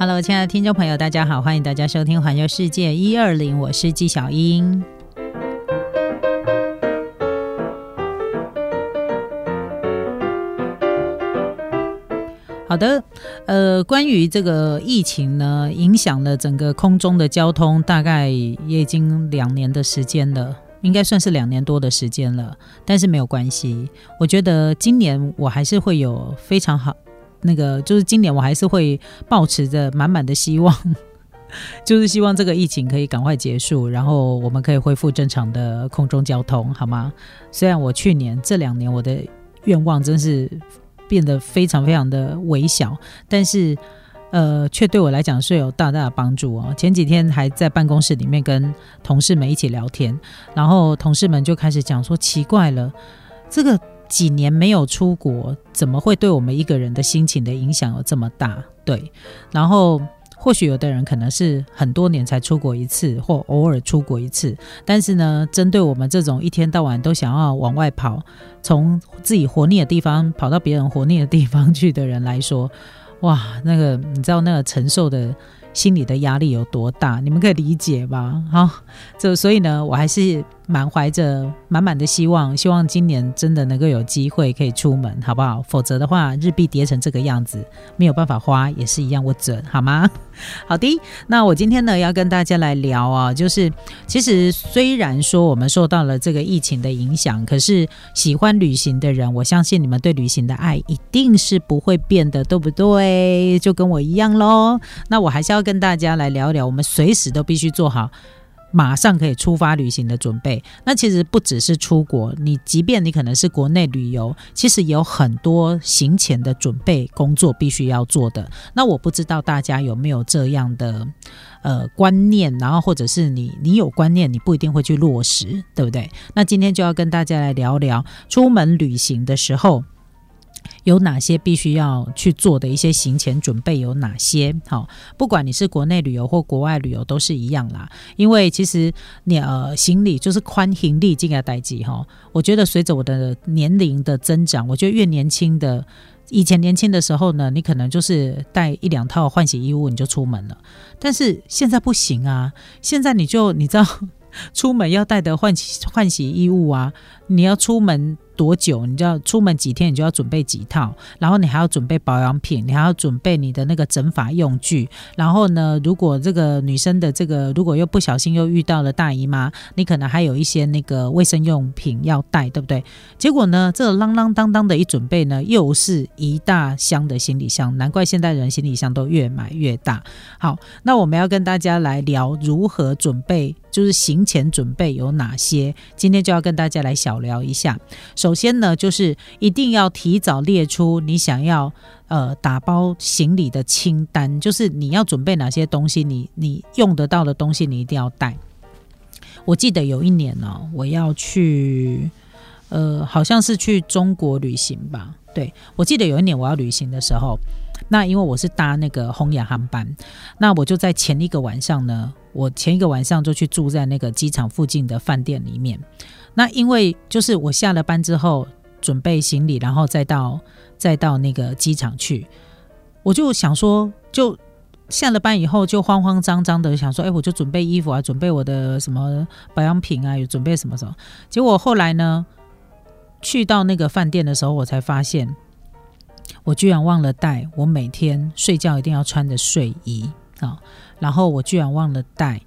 Hello，亲爱的听众朋友，大家好，欢迎大家收听《环游世界一二零》，我是纪小英。好的，呃，关于这个疫情呢，影响了整个空中的交通，大概也已经两年的时间了，应该算是两年多的时间了。但是没有关系，我觉得今年我还是会有非常好，那个就是今年我还是会保持着满满的希望，就是希望这个疫情可以赶快结束，然后我们可以恢复正常的空中交通，好吗？虽然我去年这两年我的愿望真是。变得非常非常的微小，但是，呃，却对我来讲是有大大的帮助哦。前几天还在办公室里面跟同事们一起聊天，然后同事们就开始讲说：“奇怪了，这个几年没有出国，怎么会对我们一个人的心情的影响有这么大？”对，然后。或许有的人可能是很多年才出国一次，或偶尔出国一次。但是呢，针对我们这种一天到晚都想要往外跑，从自己活腻的地方跑到别人活腻的地方去的人来说，哇，那个你知道那个承受的。心理的压力有多大？你们可以理解吧？好，这所以呢，我还是满怀着满满的希望，希望今年真的能够有机会可以出门，好不好？否则的话，日币跌成这个样子，没有办法花，也是一样，我准，好吗？好的，那我今天呢要跟大家来聊啊，就是其实虽然说我们受到了这个疫情的影响，可是喜欢旅行的人，我相信你们对旅行的爱一定是不会变的，对不对？就跟我一样喽。那我还是要跟大家来聊一聊，我们随时都必须做好。马上可以出发旅行的准备，那其实不只是出国，你即便你可能是国内旅游，其实有很多行前的准备工作必须要做的。那我不知道大家有没有这样的呃观念，然后或者是你你有观念，你不一定会去落实，对不对？那今天就要跟大家来聊聊出门旅行的时候。有哪些必须要去做的一些行前准备有哪些？好，不管你是国内旅游或国外旅游都是一样啦。因为其实你呃行李就是宽行李这个代际哈。我觉得随着我的年龄的增长，我觉得越年轻的，以前年轻的时候呢，你可能就是带一两套换洗衣物你就出门了。但是现在不行啊，现在你就你知道，出门要带的换洗换洗衣物啊，你要出门。多久？你就要出门几天，你就要准备几套，然后你还要准备保养品，你还要准备你的那个整发用具。然后呢，如果这个女生的这个，如果又不小心又遇到了大姨妈，你可能还有一些那个卫生用品要带，对不对？结果呢，这啷啷当当的一准备呢，又是一大箱的行李箱。难怪现代人行李箱都越买越大。好，那我们要跟大家来聊如何准备。就是行前准备有哪些？今天就要跟大家来小聊一下。首首先呢，就是一定要提早列出你想要呃打包行李的清单，就是你要准备哪些东西，你你用得到的东西你一定要带。我记得有一年呢，我要去呃，好像是去中国旅行吧。对我记得有一年我要旅行的时候。那因为我是搭那个红眼航班，那我就在前一个晚上呢，我前一个晚上就去住在那个机场附近的饭店里面。那因为就是我下了班之后准备行李，然后再到再到那个机场去，我就想说，就下了班以后就慌慌张张的想说，哎，我就准备衣服啊，准备我的什么保养品啊，有准备什么什么。结果后来呢，去到那个饭店的时候，我才发现。我居然忘了带我每天睡觉一定要穿的睡衣啊！然后我居然忘了带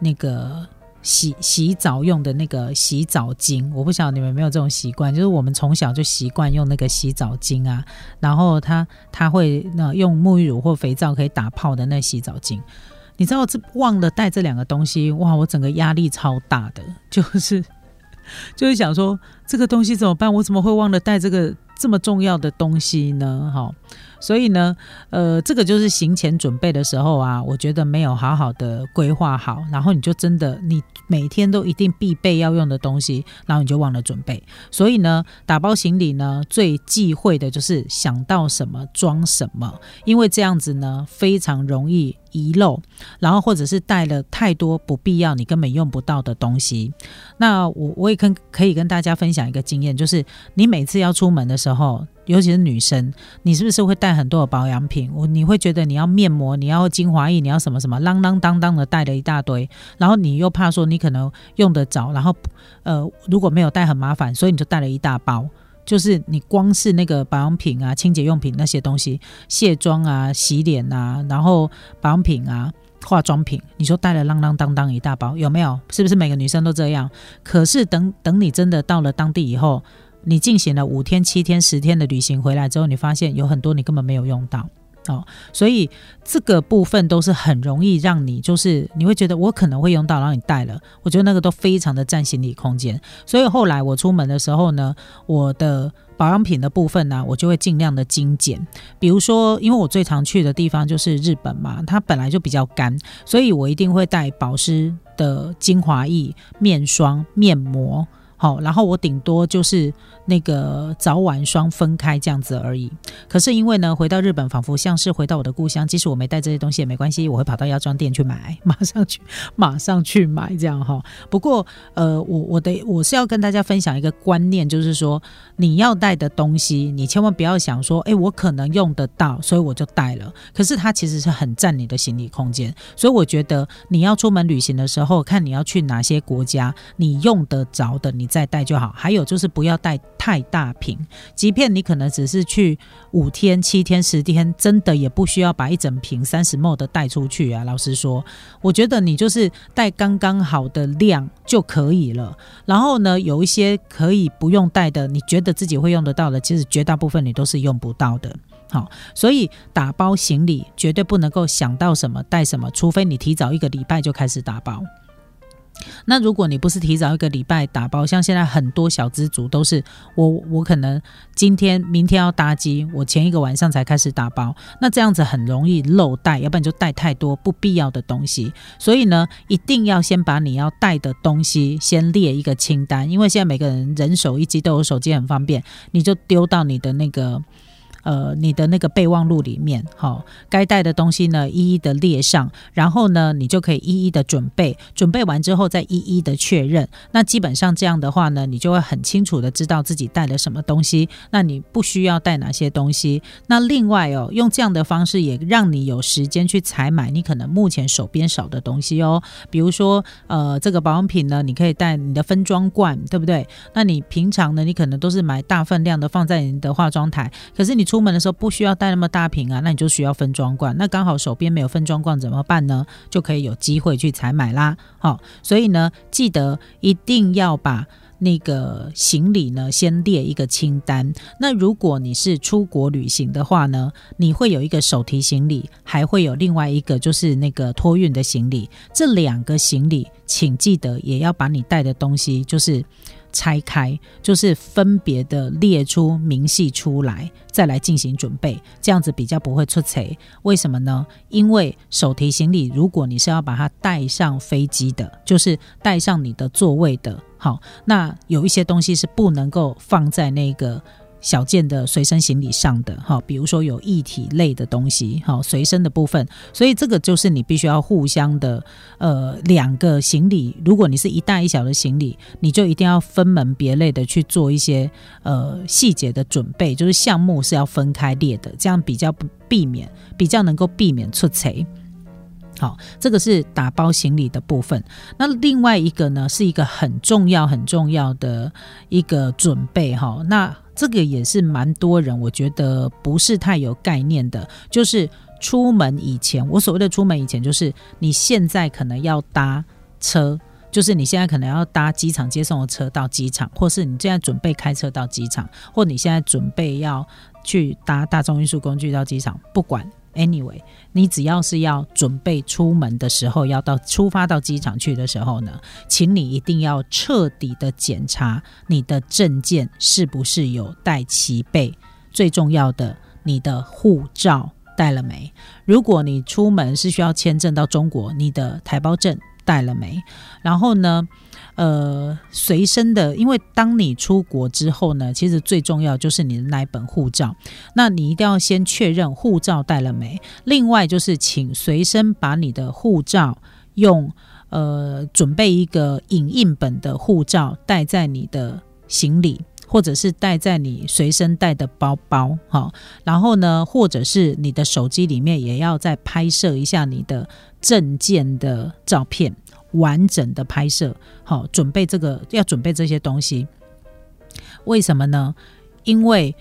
那个洗洗澡用的那个洗澡巾。我不晓得你们有没有这种习惯，就是我们从小就习惯用那个洗澡巾啊。然后它它会那用沐浴乳或肥皂可以打泡的那洗澡巾。你知道这忘了带这两个东西，哇！我整个压力超大的，就是就是想说这个东西怎么办？我怎么会忘了带这个？这么重要的东西呢，哈，所以呢，呃，这个就是行前准备的时候啊，我觉得没有好好的规划好，然后你就真的你每天都一定必备要用的东西，然后你就忘了准备。所以呢，打包行李呢，最忌讳的就是想到什么装什么，因为这样子呢，非常容易。遗漏，然后或者是带了太多不必要、你根本用不到的东西。那我我也跟可以跟大家分享一个经验，就是你每次要出门的时候，尤其是女生，你是不是会带很多的保养品？我你会觉得你要面膜，你要精华液，你要什么什么，啷啷当当的带了一大堆，然后你又怕说你可能用得着，然后呃如果没有带很麻烦，所以你就带了一大包。就是你光是那个保养品啊、清洁用品那些东西、卸妆啊、洗脸啊，然后保养品啊、化妆品，你说带了啷啷当当一大包，有没有？是不是每个女生都这样？可是等等你真的到了当地以后，你进行了五天、七天、十天的旅行回来之后，你发现有很多你根本没有用到。哦，所以这个部分都是很容易让你，就是你会觉得我可能会用到，然后你带了，我觉得那个都非常的占行李空间。所以后来我出门的时候呢，我的保养品的部分呢，我就会尽量的精简。比如说，因为我最常去的地方就是日本嘛，它本来就比较干，所以我一定会带保湿的精华液、面霜、面膜。好，然后我顶多就是那个早晚霜分开这样子而已。可是因为呢，回到日本仿佛像是回到我的故乡，即使我没带这些东西也没关系，我会跑到药妆店去买，马上去，马上去买这样哈。不过呃，我我的我是要跟大家分享一个观念，就是说你要带的东西，你千万不要想说，哎，我可能用得到，所以我就带了。可是它其实是很占你的行李空间，所以我觉得你要出门旅行的时候，看你要去哪些国家，你用得着的你。再带就好，还有就是不要带太大瓶，即便你可能只是去五天、七天、十天，真的也不需要把一整瓶三十 ml 的带出去啊。老实说，我觉得你就是带刚刚好的量就可以了。然后呢，有一些可以不用带的，你觉得自己会用得到的，其实绝大部分你都是用不到的。好，所以打包行李绝对不能够想到什么带什么，除非你提早一个礼拜就开始打包。那如果你不是提早一个礼拜打包，像现在很多小资族都是我我可能今天明天要搭机，我前一个晚上才开始打包，那这样子很容易漏带，要不然就带太多不必要的东西。所以呢，一定要先把你要带的东西先列一个清单，因为现在每个人人手一机都有手机很方便，你就丢到你的那个。呃，你的那个备忘录里面，好，该带的东西呢，一一的列上，然后呢，你就可以一一的准备，准备完之后再一一的确认。那基本上这样的话呢，你就会很清楚的知道自己带了什么东西，那你不需要带哪些东西。那另外哦，用这样的方式也让你有时间去采买你可能目前手边少的东西哦。比如说，呃，这个保养品呢，你可以带你的分装罐，对不对？那你平常呢，你可能都是买大分量的放在你的化妆台，可是你。出门的时候不需要带那么大瓶啊，那你就需要分装罐。那刚好手边没有分装罐怎么办呢？就可以有机会去采买啦。好，所以呢，记得一定要把那个行李呢先列一个清单。那如果你是出国旅行的话呢，你会有一个手提行李，还会有另外一个就是那个托运的行李。这两个行李，请记得也要把你带的东西就是。拆开就是分别的列出明细出来，再来进行准备，这样子比较不会出错。为什么呢？因为手提行李，如果你是要把它带上飞机的，就是带上你的座位的，好，那有一些东西是不能够放在那个。小件的随身行李上的哈，比如说有液体类的东西，哈随身的部分，所以这个就是你必须要互相的，呃，两个行李，如果你是一大一小的行李，你就一定要分门别类的去做一些呃细节的准备，就是项目是要分开列的，这样比较不避免，比较能够避免出错。好，这个是打包行李的部分。那另外一个呢，是一个很重要很重要的一个准备哈。那这个也是蛮多人，我觉得不是太有概念的。就是出门以前，我所谓的出门以前，就是你现在可能要搭车，就是你现在可能要搭机场接送的车到机场，或是你现在准备开车到机场，或你现在准备要去搭大众运输工具到机场，不管。Anyway，你只要是要准备出门的时候，要到出发到机场去的时候呢，请你一定要彻底的检查你的证件是不是有带齐备。最重要的，你的护照带了没？如果你出门是需要签证到中国，你的台胞证带了没？然后呢？呃，随身的，因为当你出国之后呢，其实最重要就是你的那一本护照，那你一定要先确认护照带了没。另外就是，请随身把你的护照用呃准备一个影印本的护照带在你的行李。或者是带在你随身带的包包，哈，然后呢，或者是你的手机里面也要再拍摄一下你的证件的照片，完整的拍摄，好，准备这个要准备这些东西。为什么呢？因为，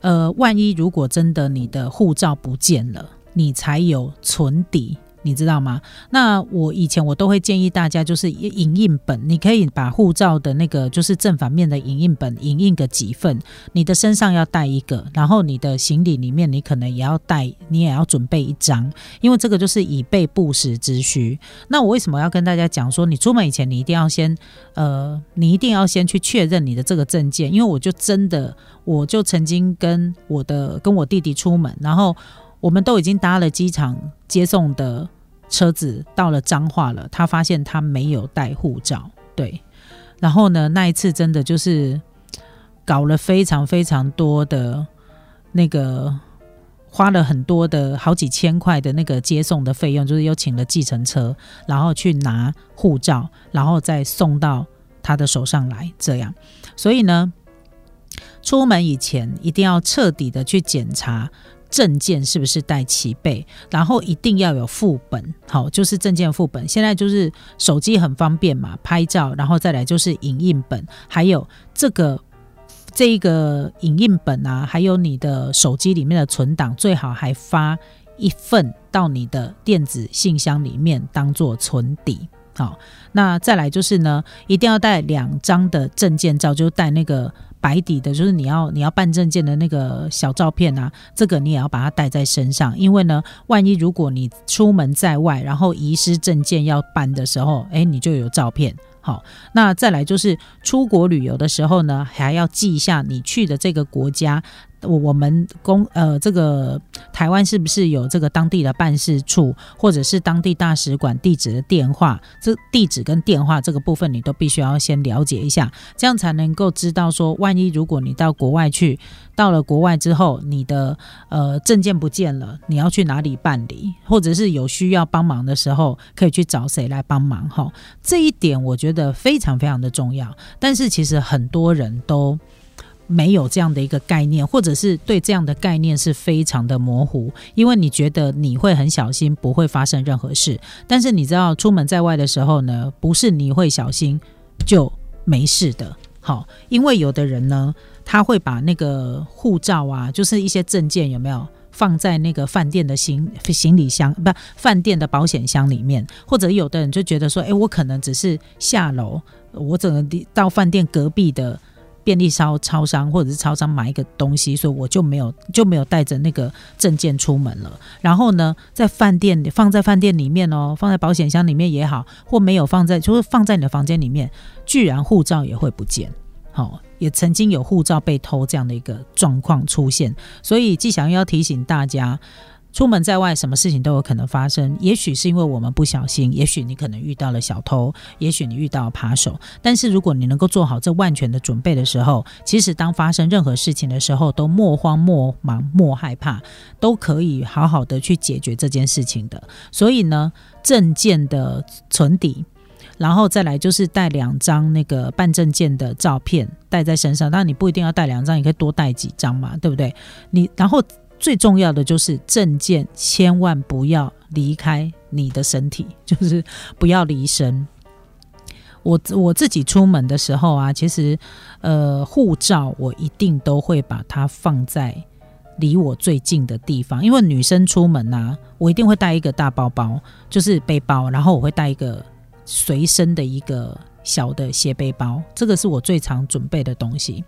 呃，万一如果真的你的护照不见了，你才有存底。你知道吗？那我以前我都会建议大家，就是影印本，你可以把护照的那个就是正反面的影印本影印个几份，你的身上要带一个，然后你的行李里面你可能也要带，你也要准备一张，因为这个就是以备不时之需。那我为什么要跟大家讲说，你出门以前你一定要先，呃，你一定要先去确认你的这个证件，因为我就真的，我就曾经跟我的跟我弟弟出门，然后。我们都已经搭了机场接送的车子到了彰化了，他发现他没有带护照，对，然后呢，那一次真的就是搞了非常非常多的那个，花了很多的好几千块的那个接送的费用，就是又请了计程车，然后去拿护照，然后再送到他的手上来，这样，所以呢，出门以前一定要彻底的去检查。证件是不是带齐备？然后一定要有副本，好，就是证件副本。现在就是手机很方便嘛，拍照，然后再来就是影印本，还有这个这一个影印本啊，还有你的手机里面的存档，最好还发一份到你的电子信箱里面当做存底。好，那再来就是呢，一定要带两张的证件照，就带那个。白底的，就是你要你要办证件的那个小照片啊，这个你也要把它带在身上，因为呢，万一如果你出门在外，然后遗失证件要办的时候，哎，你就有照片。好，那再来就是出国旅游的时候呢，还要记一下你去的这个国家。我我们公呃，这个台湾是不是有这个当地的办事处，或者是当地大使馆地址的电话？这地址跟电话这个部分，你都必须要先了解一下，这样才能够知道说，万一如果你到国外去，到了国外之后，你的呃证件不见了，你要去哪里办理，或者是有需要帮忙的时候，可以去找谁来帮忙？哈，这一点我觉得非常非常的重要。但是其实很多人都。没有这样的一个概念，或者是对这样的概念是非常的模糊，因为你觉得你会很小心，不会发生任何事。但是你知道，出门在外的时候呢，不是你会小心就没事的。好，因为有的人呢，他会把那个护照啊，就是一些证件有没有放在那个饭店的行行李箱，不，饭店的保险箱里面，或者有的人就觉得说，哎，我可能只是下楼，我整个到饭店隔壁的。便利超超商或者是超商买一个东西，所以我就没有就没有带着那个证件出门了。然后呢，在饭店放在饭店里面哦，放在保险箱里面也好，或没有放在就是放在你的房间里面，居然护照也会不见。好，也曾经有护照被偷这样的一个状况出现，所以季祥要提醒大家。出门在外，什么事情都有可能发生。也许是因为我们不小心，也许你可能遇到了小偷，也许你遇到扒手。但是如果你能够做好这万全的准备的时候，其实当发生任何事情的时候，都莫慌莫忙莫害怕，都可以好好的去解决这件事情的。所以呢，证件的存底，然后再来就是带两张那个办证件的照片带在身上。当然你不一定要带两张，你可以多带几张嘛，对不对？你然后。最重要的就是证件，千万不要离开你的身体，就是不要离身。我我自己出门的时候啊，其实呃，护照我一定都会把它放在离我最近的地方，因为女生出门啊，我一定会带一个大包包，就是背包，然后我会带一个随身的一个小的斜背包，这个是我最常准备的东西。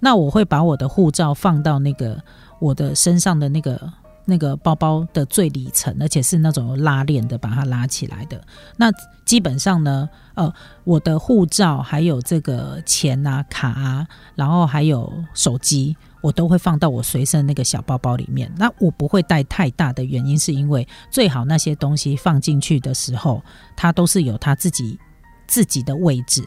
那我会把我的护照放到那个。我的身上的那个那个包包的最里层，而且是那种拉链的，把它拉起来的。那基本上呢，呃，我的护照还有这个钱啊、卡啊，然后还有手机，我都会放到我随身那个小包包里面。那我不会带太大的原因，是因为最好那些东西放进去的时候，它都是有它自己自己的位置。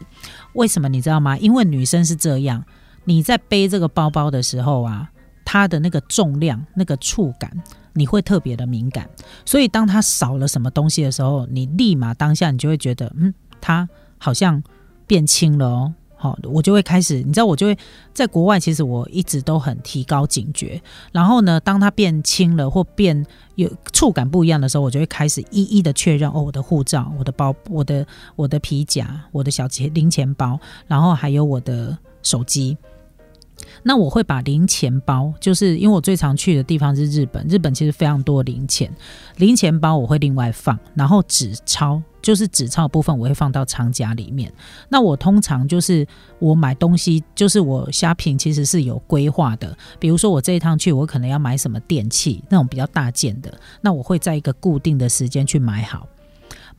为什么你知道吗？因为女生是这样，你在背这个包包的时候啊。它的那个重量、那个触感，你会特别的敏感，所以当它少了什么东西的时候，你立马当下你就会觉得，嗯，它好像变轻了哦。好，我就会开始，你知道，我就会在国外，其实我一直都很提高警觉。然后呢，当它变轻了或变有触感不一样的时候，我就会开始一一的确认哦，我的护照、我的包、我的我的皮夹、我的小钱零钱包，然后还有我的手机。那我会把零钱包，就是因为我最常去的地方是日本，日本其实非常多零钱，零钱包我会另外放，然后纸钞就是纸钞部分我会放到长夹里面。那我通常就是我买东西，就是我虾品其实是有规划的，比如说我这一趟去，我可能要买什么电器那种比较大件的，那我会在一个固定的时间去买好。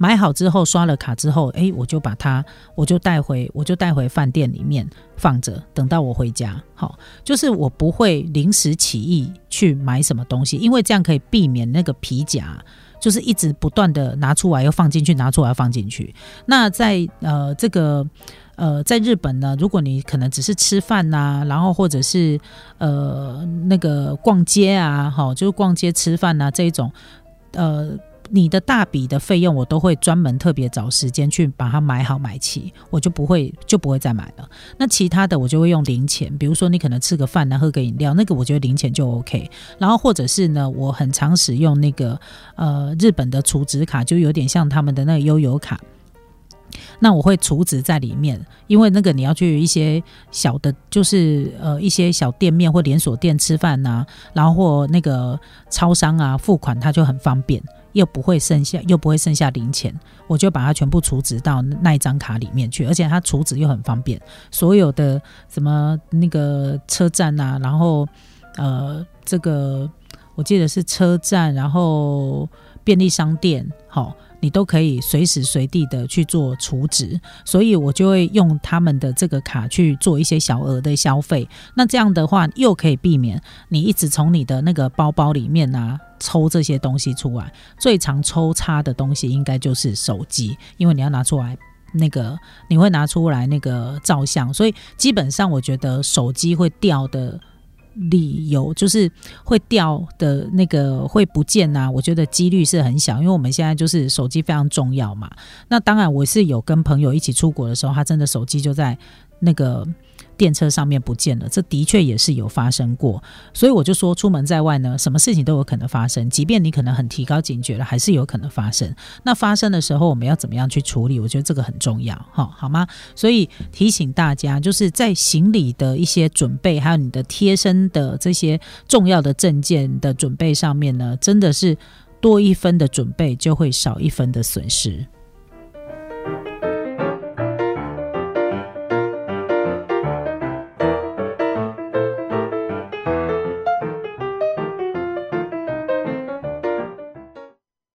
买好之后，刷了卡之后，哎，我就把它，我就带回，我就带回饭店里面放着，等到我回家。好，就是我不会临时起意去买什么东西，因为这样可以避免那个皮夹就是一直不断的拿出来又放进去，拿出来又放进去。那在呃这个呃在日本呢，如果你可能只是吃饭呐，然后或者是呃那个逛街啊，好，就是逛街吃饭呐这一种，呃。你的大笔的费用，我都会专门特别找时间去把它买好买齐，我就不会就不会再买了。那其他的我就会用零钱，比如说你可能吃个饭呢，喝个饮料，那个我觉得零钱就 OK。然后或者是呢，我很常使用那个呃日本的储值卡，就有点像他们的那个悠游卡。那我会储值在里面，因为那个你要去一些小的，就是呃一些小店面或连锁店吃饭呐，然后或那个超商啊付款，它就很方便。又不会剩下，又不会剩下零钱，我就把它全部储值到那一张卡里面去，而且它储值又很方便。所有的什么那个车站啊，然后呃，这个我记得是车站，然后便利商店，好。你都可以随时随地的去做储值，所以我就会用他们的这个卡去做一些小额的消费。那这样的话，又可以避免你一直从你的那个包包里面啊抽这些东西出来。最常抽插的东西应该就是手机，因为你要拿出来那个，你会拿出来那个照相，所以基本上我觉得手机会掉的。理由就是会掉的那个会不见呐，我觉得几率是很小，因为我们现在就是手机非常重要嘛。那当然，我是有跟朋友一起出国的时候，他真的手机就在那个。电车上面不见了，这的确也是有发生过，所以我就说，出门在外呢，什么事情都有可能发生，即便你可能很提高警觉了，还是有可能发生。那发生的时候，我们要怎么样去处理？我觉得这个很重要，哈，好吗？所以提醒大家，就是在行李的一些准备，还有你的贴身的这些重要的证件的准备上面呢，真的是多一分的准备，就会少一分的损失。